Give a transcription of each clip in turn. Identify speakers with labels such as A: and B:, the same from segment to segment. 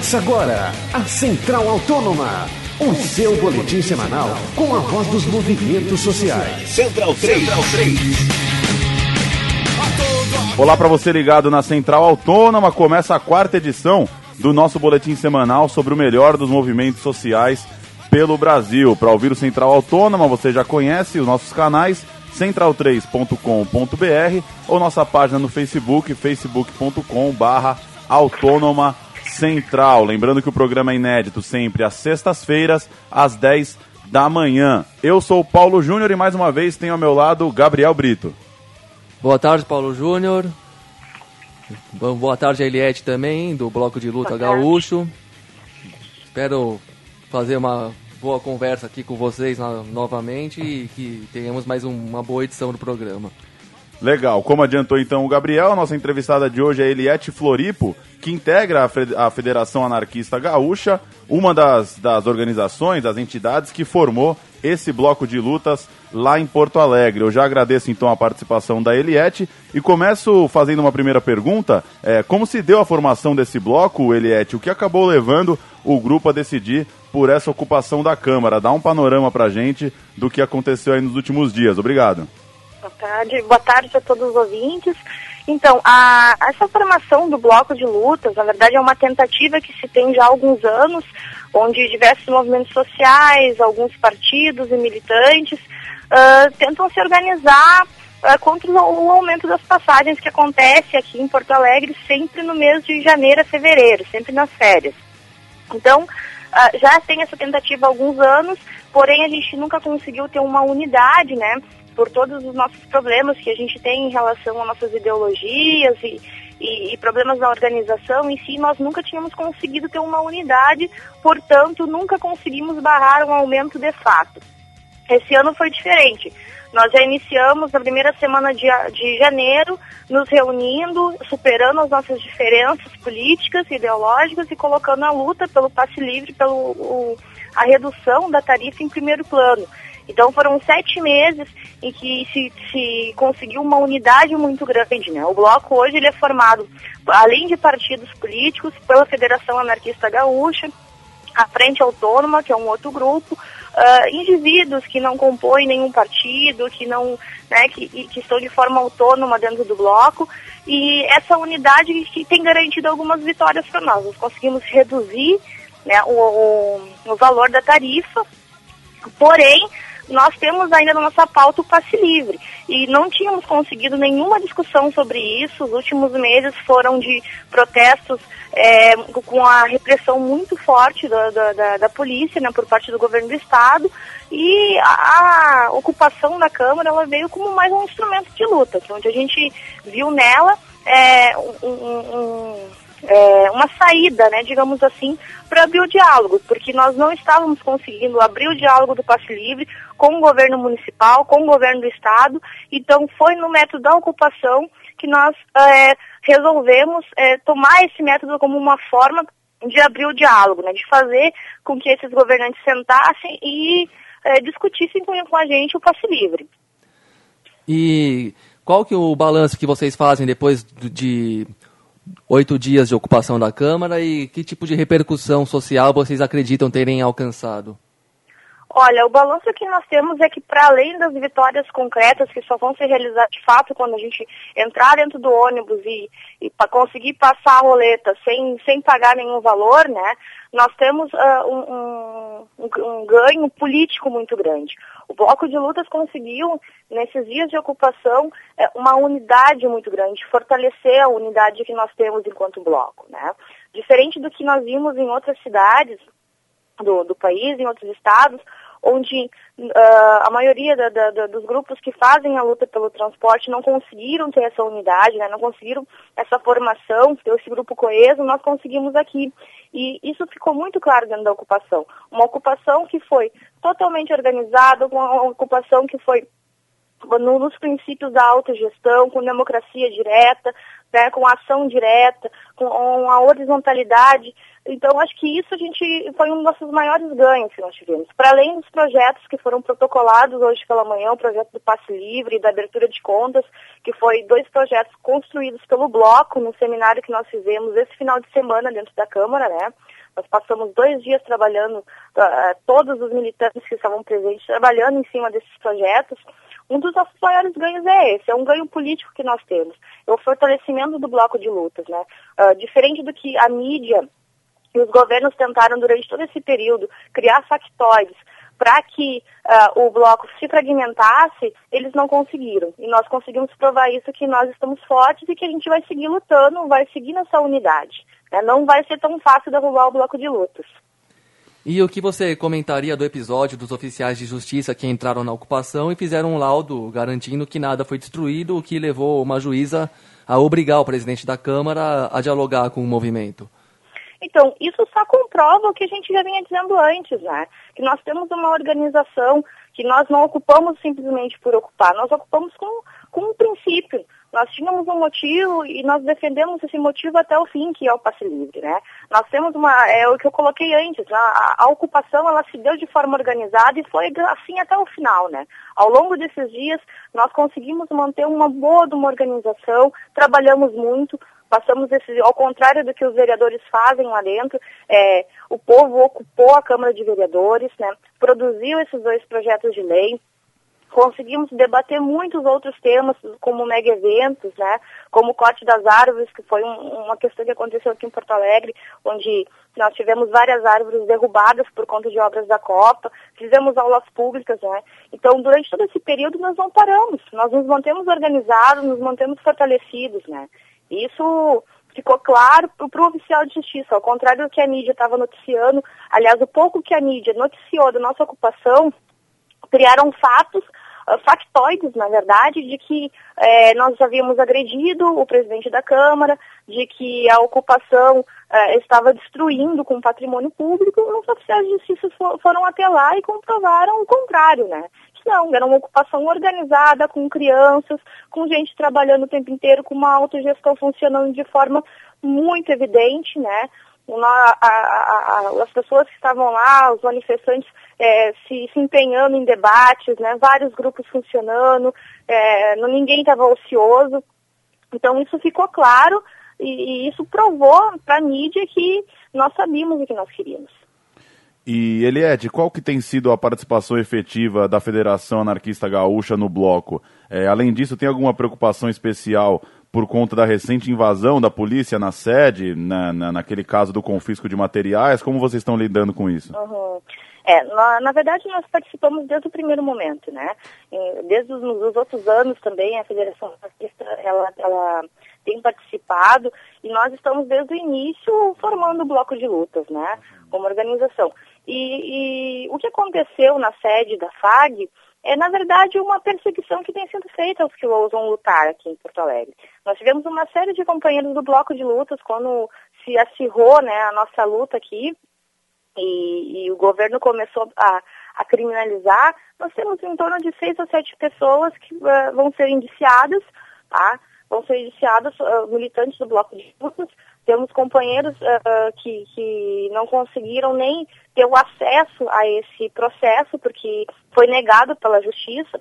A: Começa agora a Central Autônoma, o seu boletim semanal com a voz dos movimentos sociais.
B: Central 3. Central 3.
C: Olá para você ligado na Central Autônoma, começa a quarta edição do nosso boletim semanal sobre o melhor dos movimentos sociais pelo Brasil. Para ouvir o Central Autônoma, você já conhece os nossos canais central3.com.br ou nossa página no Facebook, facebook.com/autônoma Central. Lembrando que o programa é inédito sempre às sextas-feiras, às 10 da manhã. Eu sou o Paulo Júnior e mais uma vez tenho ao meu lado o Gabriel Brito.
D: Boa tarde, Paulo Júnior. Boa tarde, Eliette também, do Bloco de Luta Gaúcho. Espero fazer uma boa conversa aqui com vocês novamente e que tenhamos mais uma boa edição do programa.
C: Legal. Como adiantou então o Gabriel, nossa entrevistada de hoje é Eliette Floripo, que integra a Federação Anarquista Gaúcha, uma das, das organizações, das entidades que formou esse bloco de lutas lá em Porto Alegre. Eu já agradeço então a participação da Eliette e começo fazendo uma primeira pergunta. É, como se deu a formação desse bloco, Eliette? O que acabou levando o grupo a decidir por essa ocupação da Câmara? Dá um panorama pra gente do que aconteceu aí nos últimos dias. Obrigado.
E: Boa tarde, boa tarde a todos os ouvintes. Então, a, essa formação do bloco de lutas, na verdade, é uma tentativa que se tem já há alguns anos, onde diversos movimentos sociais, alguns partidos e militantes uh, tentam se organizar uh, contra o aumento das passagens que acontece aqui em Porto Alegre sempre no mês de janeiro a fevereiro, sempre nas férias. Então, uh, já tem essa tentativa há alguns anos, porém a gente nunca conseguiu ter uma unidade, né? Por todos os nossos problemas que a gente tem em relação às nossas ideologias e, e, e, problemas na organização em si, nós nunca tínhamos conseguido ter uma unidade, portanto, nunca conseguimos barrar um aumento de fato. Esse ano foi diferente. Nós já iniciamos na primeira semana de, de janeiro, nos reunindo, superando as nossas diferenças políticas ideológicas e colocando a luta pelo passe livre, pelo a redução da tarifa em primeiro plano. Então foram sete meses em que se, se conseguiu uma unidade muito grande. Né? O bloco hoje ele é formado, além de partidos políticos, pela Federação Anarquista Gaúcha, a Frente Autônoma, que é um outro grupo, uh, indivíduos que não compõem nenhum partido, que não, né, que, que estão de forma autônoma dentro do bloco, e essa unidade que tem garantido algumas vitórias para nós. Nós conseguimos reduzir né, o, o, o valor da tarifa, porém nós temos ainda na nossa pauta o passe livre. E não tínhamos conseguido nenhuma discussão sobre isso. Os últimos meses foram de protestos é, com a repressão muito forte da, da, da, polícia, né, por parte do governo do estado. E a, ocupação da Câmara ela veio como mais um instrumento de luta, onde a gente viu nela é, um é, uma saída, né, digamos assim, para abrir o diálogo, porque nós não estávamos conseguindo abrir o diálogo do passe livre com o governo municipal, com o governo do estado, então foi no método da ocupação que nós é, resolvemos é, tomar esse método como uma forma de abrir o diálogo, né, de fazer com que esses governantes sentassem e é, discutissem com, com a gente o passe livre.
D: E qual que é o balanço que vocês fazem depois de oito dias de ocupação da Câmara e que tipo de repercussão social vocês acreditam terem alcançado?
E: Olha, o balanço que nós temos é que, para além das vitórias concretas que só vão se realizar de fato quando a gente entrar dentro do ônibus e, e conseguir passar a roleta sem, sem pagar nenhum valor, né, nós temos uh, um, um, um, ganho político muito grande. O Bloco de Lutas conseguiu, nesses dias de ocupação, é, uma unidade muito grande, fortalecer a unidade que nós temos enquanto bloco. Né? Diferente do que nós vimos em outras cidades do, do país, em outros estados, onde uh, a maioria da, da, dos grupos que fazem a luta pelo transporte não conseguiram ter essa unidade, né, não conseguiram essa formação, ter esse grupo coeso, nós conseguimos aqui. E isso ficou muito claro dentro da ocupação. Uma ocupação que foi totalmente organizada, uma ocupação que foi nos princípios da autogestão, com democracia direta, né, com ação direta, com a horizontalidade Então, acho que isso a gente foi um dos nossos maiores ganhos que nós tivemos. Para além dos projetos que foram protocolados hoje pela manhã, o projeto do passe livre e da abertura de contas, que foi dois projetos construídos pelo Bloco no seminário que nós fizemos esse final de semana dentro da Câmara, né? Nós passamos dois dias trabalhando, uh, todos os militantes que estavam presentes, trabalhando em cima desses projetos. Um dos nossos maiores ganhos é esse, é um ganho político que nós temos. É o fortalecimento do bloco de lutas, né? Uh, diferente do que a mídia e os governos tentaram durante todo esse período criar factoides para que uh, o bloco se fragmentasse, eles não conseguiram. E nós conseguimos provar isso que nós estamos fortes e que a gente vai seguir lutando, vai seguir nessa unidade. Né? Não vai ser tão fácil derrubar o bloco de lutas.
D: E o que você comentaria do episódio dos oficiais de justiça que entraram na ocupação e fizeram um laudo garantindo que nada foi destruído, o que levou uma juíza a obrigar o presidente da Câmara a dialogar com o movimento?
E: Então, isso só comprova o que a gente já vinha dizendo antes, né? Que nós temos uma organização que nós não ocupamos simplesmente por ocupar, nós ocupamos com, com um princípio. Nós tínhamos um motivo e nós defendemos esse motivo até o fim, que é o passe livre, né? Nós temos uma, é o que eu coloquei antes, né? a, a, ocupação ela se deu de forma organizada e foi assim até o final, né? Ao longo desses dias, nós conseguimos manter uma boa de uma organização, trabalhamos muito, passamos esse, ao contrário do que os vereadores fazem lá dentro, é, o povo ocupou a Câmara de Vereadores, né? Produziu esses dois projetos de lei, conseguimos debater muitos outros temas, como mega eventos, né, como o corte das árvores, que foi um, uma questão que aconteceu aqui em Porto Alegre, onde nós tivemos várias árvores derrubadas por conta de obras da Copa, fizemos aulas públicas, né. Então, durante todo esse período, nós não paramos, nós nos mantemos organizados, nos mantemos fortalecidos, né. Isso ficou claro para o oficial de justiça, ao contrário do que a mídia estava noticiando, aliás, o pouco que a mídia noticiou da nossa ocupação, criaram fatos ah, factoides, na verdade, de que eh, nós havíamos agredido o presidente da Câmara, de que a ocupação eh, estava destruindo com patrimônio público, os oficiais de justiça foram até lá e comprovaram o contrário, né? Não, era uma ocupação organizada, com crianças, com gente trabalhando o tempo inteiro, com uma autogestão funcionando de forma muito evidente, né? A, a, a, as pessoas que estavam lá, os manifestantes é, se, se, empenhando em debates, né, vários grupos funcionando, é, ninguém estava ocioso. Então isso ficou claro e, e isso provou para a mídia que nós sabíamos o que nós queríamos.
C: E Eliette, qual que tem sido a participação efetiva da Federação Anarquista Gaúcha no bloco? É, além disso, tem alguma preocupação especial por conta da recente invasão da polícia na sede, na, na, naquele caso do confisco de materiais? Como vocês estão lidando com isso?
E: Uhum. É, na, na, verdade nós participamos desde o primeiro momento, né? Desde os, os outros anos também a Federação Anarquista, ela, ela tem participado e nós estamos desde o início formando o bloco de lutas, né? Como organização. E, e o que aconteceu na sede da FAG é, na verdade, uma perseguição que tem sido feita aos que ousam lutar aqui em Porto Alegre. Nós tivemos uma série de companheiros do bloco de lutas quando se acirrou né, a nossa luta aqui e, e o governo começou a, a, criminalizar. Nós temos em torno de seis ou sete pessoas que uh, vão ser indiciadas, tá? Vão ser indiciadas, uh, militantes do bloco de lutas, temos companheiros uh, que, que não conseguiram nem ter o acesso a esse processo, porque foi negado pela justiça.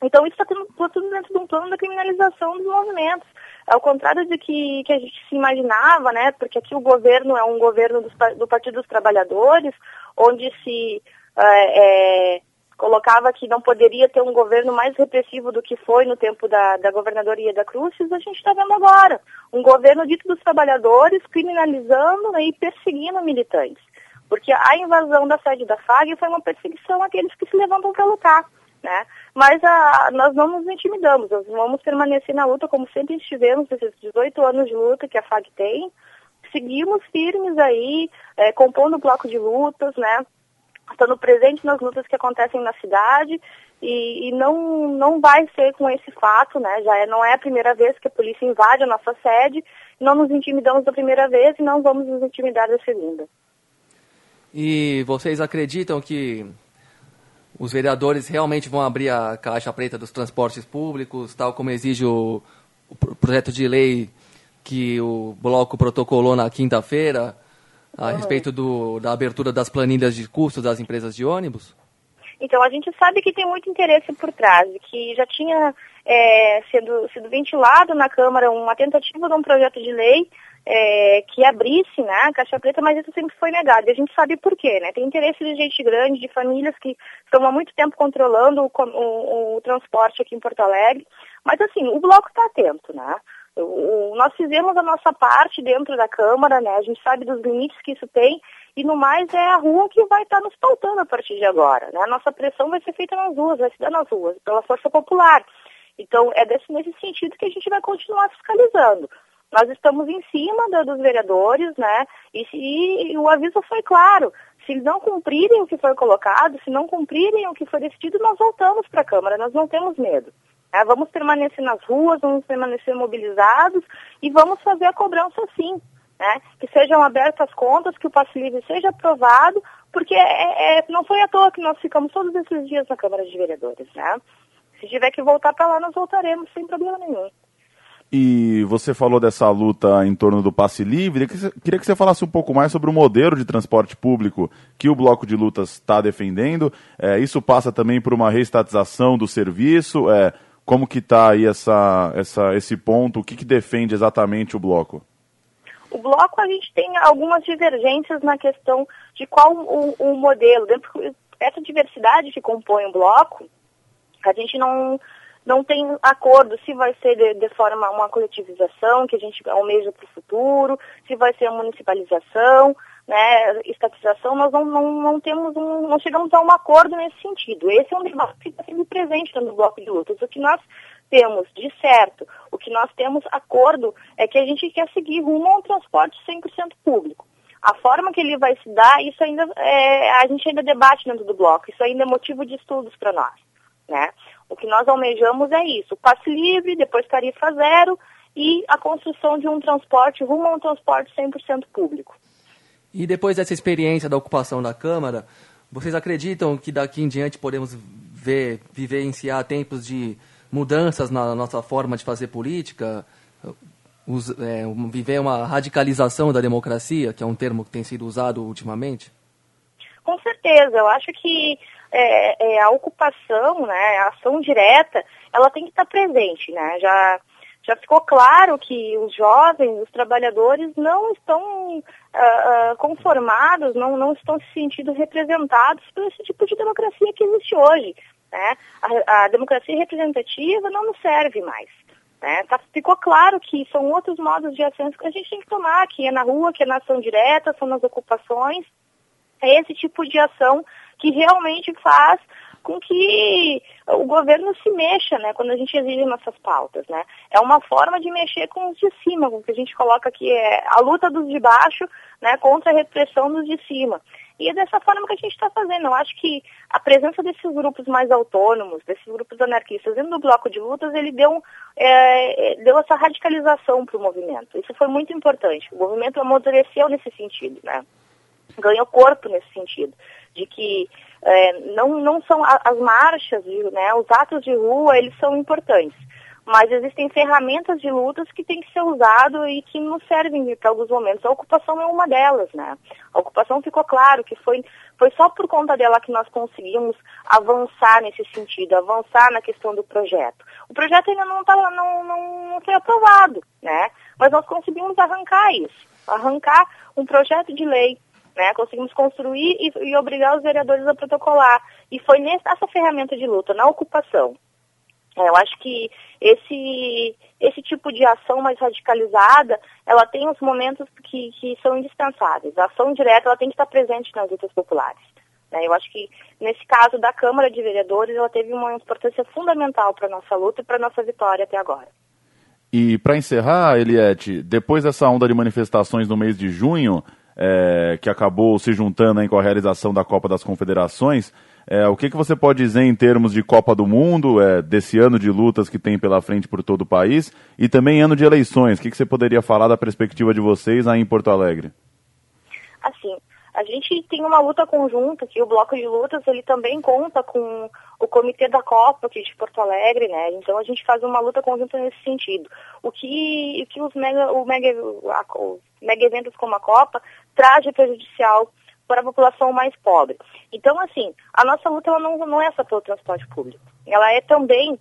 E: Então, isso está tudo dentro de um plano da criminalização dos movimentos. Ao contrário de que, que a gente se imaginava, né? Porque aqui o governo é um governo do, do Partido dos Trabalhadores, onde se é, é, colocava que não poderia ter um governo mais repressivo do que foi no tempo da, da governadoria da Cruz, a gente está vendo agora. Um governo dito dos trabalhadores criminalizando né, e perseguindo militantes. Porque a invasão da sede da FAG foi uma perseguição àqueles que se levantam para lutar. Né? Mas a, nós não nos intimidamos, nós vamos permanecer na luta como sempre estivemos nesses 18 anos de luta que a FAG tem. Seguimos firmes aí, é, compondo o bloco de lutas, né? Estando presente nas lutas que acontecem na cidade e, e, não, não vai ser com esse fato, né? Já é, não é a primeira vez que a polícia invade a nossa sede, não nos intimidamos da primeira vez e não vamos nos intimidar da segunda.
D: E vocês acreditam que os vereadores realmente vão abrir a caixa preta dos transportes públicos, tal como exige o, o projeto de lei que o bloco protocolou na quinta-feira? A respeito do, da abertura das planilhas de custos das empresas de ônibus?
E: Então, a gente sabe que tem muito interesse por trás, que já tinha é, sido, sido ventilado na Câmara uma tentativa de um projeto de lei é, que abrisse né, a Caixa Preta, mas isso sempre foi negado. E a gente sabe por quê, né? Tem interesse de gente grande, de famílias que estão há muito tempo controlando o, o, o transporte aqui em Porto Alegre. Mas, assim, o bloco está atento, né? Nós fizemos a nossa parte dentro da Câmara, né? A gente sabe dos limites que isso tem e no mais é a rua que vai estar nos pautando a partir de agora, né? A nossa pressão vai ser feita nas ruas, vai se dar nas ruas, pela força popular. Então é desse, nesse sentido que a gente vai continuar fiscalizando. Nós estamos em cima da, dos vereadores, né? E, se, e o aviso foi claro. Se não cumprirem o que foi colocado, se não cumprirem o que foi decidido, nós voltamos para a Câmara, nós não temos medo. É, vamos permanecer nas ruas, vamos permanecer mobilizados e vamos fazer a cobrança sim. Né? Que sejam abertas as contas, que o passe livre seja aprovado, porque é, é, não foi à toa que nós ficamos todos esses dias na Câmara de Vereadores. Né? Se tiver que voltar para lá, nós voltaremos sem problema nenhum.
C: E você falou dessa luta em torno do passe livre. Queria que você falasse um pouco mais sobre o modelo de transporte público que o Bloco de Lutas está defendendo. É, isso passa também por uma reestatização do serviço. É, como que está aí essa, essa, esse ponto? O que, que defende exatamente o bloco?
E: O bloco a gente tem algumas divergências na questão de qual o, o modelo. Essa diversidade que compõe o bloco, a gente não, não tem acordo se vai ser de, de forma uma coletivização que a gente almeja para o futuro, se vai ser a municipalização né, estatização, nós não, não, não temos um, não chegamos a um acordo nesse sentido. Esse é um debate que está sendo presente no bloco de lutas. O que nós temos de certo, o que nós temos acordo é que a gente quer seguir rumo a um transporte 100% público. A forma que ele vai se dar, isso ainda é, a gente ainda debate dentro do bloco, isso ainda é motivo de estudos para nós. Né? O que nós almejamos é isso, passe livre, depois tarifa zero e a construção de um transporte rumo a um transporte 100% público.
D: E depois dessa experiência da ocupação da Câmara, vocês acreditam que daqui em diante podemos ver, vivenciar tempos de mudanças na nossa forma de fazer política? É, viver uma radicalização da democracia, que é um termo que tem sido usado ultimamente?
E: Com certeza, eu acho que é, é, a ocupação, né, a ação direta, ela tem que estar presente, né? Já já ficou claro que os jovens, os trabalhadores não estão uh, conformados, não, não estão se sentindo representados por esse tipo de democracia que existe hoje. Né? A, a democracia representativa não nos serve mais. Né? Tá, ficou claro que são outros modos de ação que a gente tem que tomar, que é na rua, que é na ação direta, são nas ocupações. É esse tipo de ação que realmente faz com que o governo se mexa, né, quando a gente exige nossas pautas, né. É uma forma de mexer com os de cima, o que a gente coloca aqui é a luta dos de baixo, né, contra a repressão dos de cima. E é dessa forma que a gente está fazendo. Eu acho que a presença desses grupos mais autônomos, desses grupos anarquistas dentro do bloco de lutas, ele deu, é, deu essa radicalização para o movimento. Isso foi muito importante. O movimento amadureceu nesse sentido, né? Ganhou corpo nesse sentido, de que é, não, não são as marchas, né, os atos de rua, eles são importantes. Mas existem ferramentas de lutas que têm que ser usadas e que nos servem para alguns momentos. A ocupação é uma delas, né? A ocupação ficou claro que foi, foi só por conta dela que nós conseguimos avançar nesse sentido, avançar na questão do projeto. O projeto ainda não, tá, não, não, não foi aprovado, né? Mas nós conseguimos arrancar isso, arrancar um projeto de lei né? Conseguimos construir e, e, obrigar os vereadores a protocolar. E foi nessa ferramenta de luta, na ocupação. É, eu acho que esse, esse tipo de ação mais radicalizada, ela tem os momentos que, que são indispensáveis. A ação direta ela tem que estar presente nas lutas populares. Né? Eu acho que, nesse caso da Câmara de Vereadores, ela teve uma importância fundamental para a nossa luta e para a nossa vitória até agora.
C: E para encerrar, Eliette, depois dessa onda de manifestações no mês de junho, é, que acabou se juntando com a realização da Copa das Confederações. É, o que, que você pode dizer em termos de Copa do Mundo, é, desse ano de lutas que tem pela frente por todo o país, e também ano de eleições? O que, que você poderia falar da perspectiva de vocês aí em Porto Alegre?
E: Assim, A gente tem uma luta conjunta, que o Bloco de Lutas, ele também conta com o Comitê da Copa aqui de Porto Alegre, né? Então a gente faz uma luta conjunta nesse sentido. O que, o que os mega, o mega, a, os mega eventos como a Copa traz de prejudicial para a população mais pobre. Então, assim, a nossa luta ela não, não é só pelo transporte público. Ela é também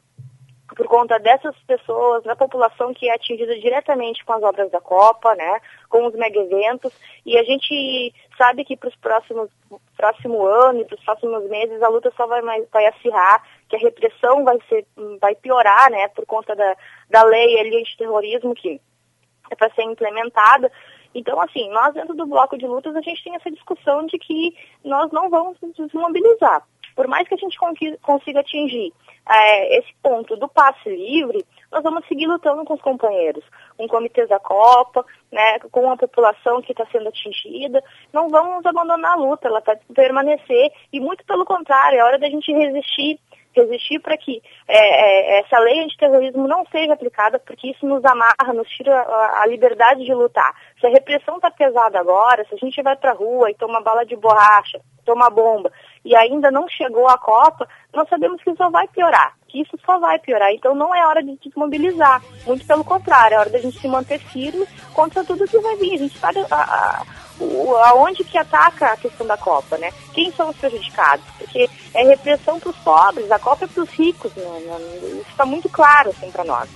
E: por conta dessas pessoas, da população que é atingida diretamente com as obras da Copa, né, com os mega eventos, e a gente sabe que para os próximos próximo ano e para os próximos meses a luta só vai mais vai acirrar, que a repressão vai ser vai piorar, né, por conta da, da lei ali antiterrorismo que é para ser implementada então, assim, nós dentro do bloco de lutas, a gente tem essa discussão de que nós não vamos nos desmobilizar. Por mais que a gente consiga atingir é, esse ponto do passe livre, nós vamos seguir lutando com os companheiros, com comitês da Copa, né, com a população que está sendo atingida. Não vamos abandonar a luta, ela está permanecer e muito pelo contrário, é hora da gente resistir resistir para que é, é, essa lei antiterrorismo não seja aplicada, porque isso nos amarra, nos tira a, a liberdade de lutar. Se a repressão está pesada agora, se a gente vai para a rua e toma bala de borracha, toma bomba, e ainda não chegou a Copa, nós sabemos que isso só vai piorar, que isso só vai piorar. Então não é hora de desmobilizar, muito pelo contrário, é hora da gente se manter firme contra tudo que vai vir. A gente sabe a, a, aonde que ataca a questão da Copa, né? Quem são os prejudicados? Porque é repressão para os pobres, a Copa é para os ricos, né? isso está muito claro assim para nós.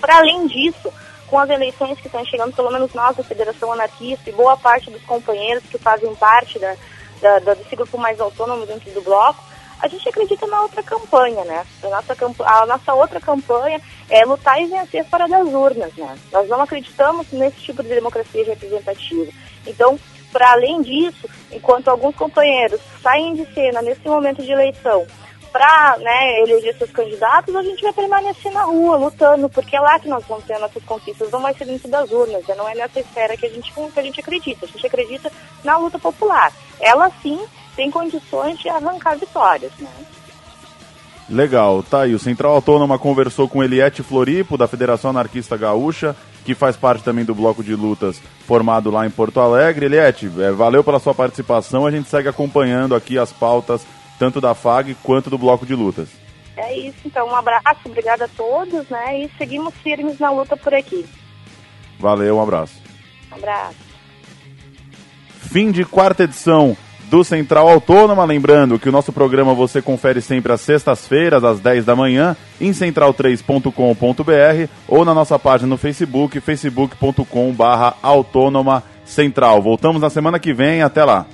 E: Para além disso, com as eleições que estão chegando, pelo menos nós da Federação Anarquista e boa parte dos companheiros que fazem parte da, da, da, desse grupo mais autônomo dentro do bloco, a gente acredita na outra campanha, né? A nossa, a nossa outra campanha é lutar e vencer fora das urnas, né? Nós não acreditamos nesse tipo de democracia representativa. Então, para além disso, enquanto alguns companheiros saem de cena nesse momento de eleição para né, eleger seus candidatos, a gente vai permanecer na rua, lutando, porque é lá que nós vamos ter nossas conquistas, não vai ser dentro das urnas, né? não é nessa esfera que a gente, que a gente acredita. A gente acredita na luta popular. Ela sim tem condições de arrancar vitórias. Né?
C: Legal, tá aí. O Central Autônoma conversou com Eliette Floripo, da Federação Anarquista Gaúcha, que faz parte também do bloco de lutas formado lá em Porto Alegre. Eliette, é, valeu pela sua participação. A gente segue acompanhando aqui as pautas, tanto da FAG quanto do bloco de lutas.
E: É isso, então. Um abraço, obrigada a todos, né? E seguimos firmes na luta por aqui.
C: Valeu, um abraço.
E: Um abraço.
C: Fim de quarta edição do Central Autônoma. Lembrando que o nosso programa você confere sempre às sextas-feiras, às 10 da manhã, em central3.com.br ou na nossa página no Facebook, facebook.com/autônoma central. Voltamos na semana que vem. Até lá.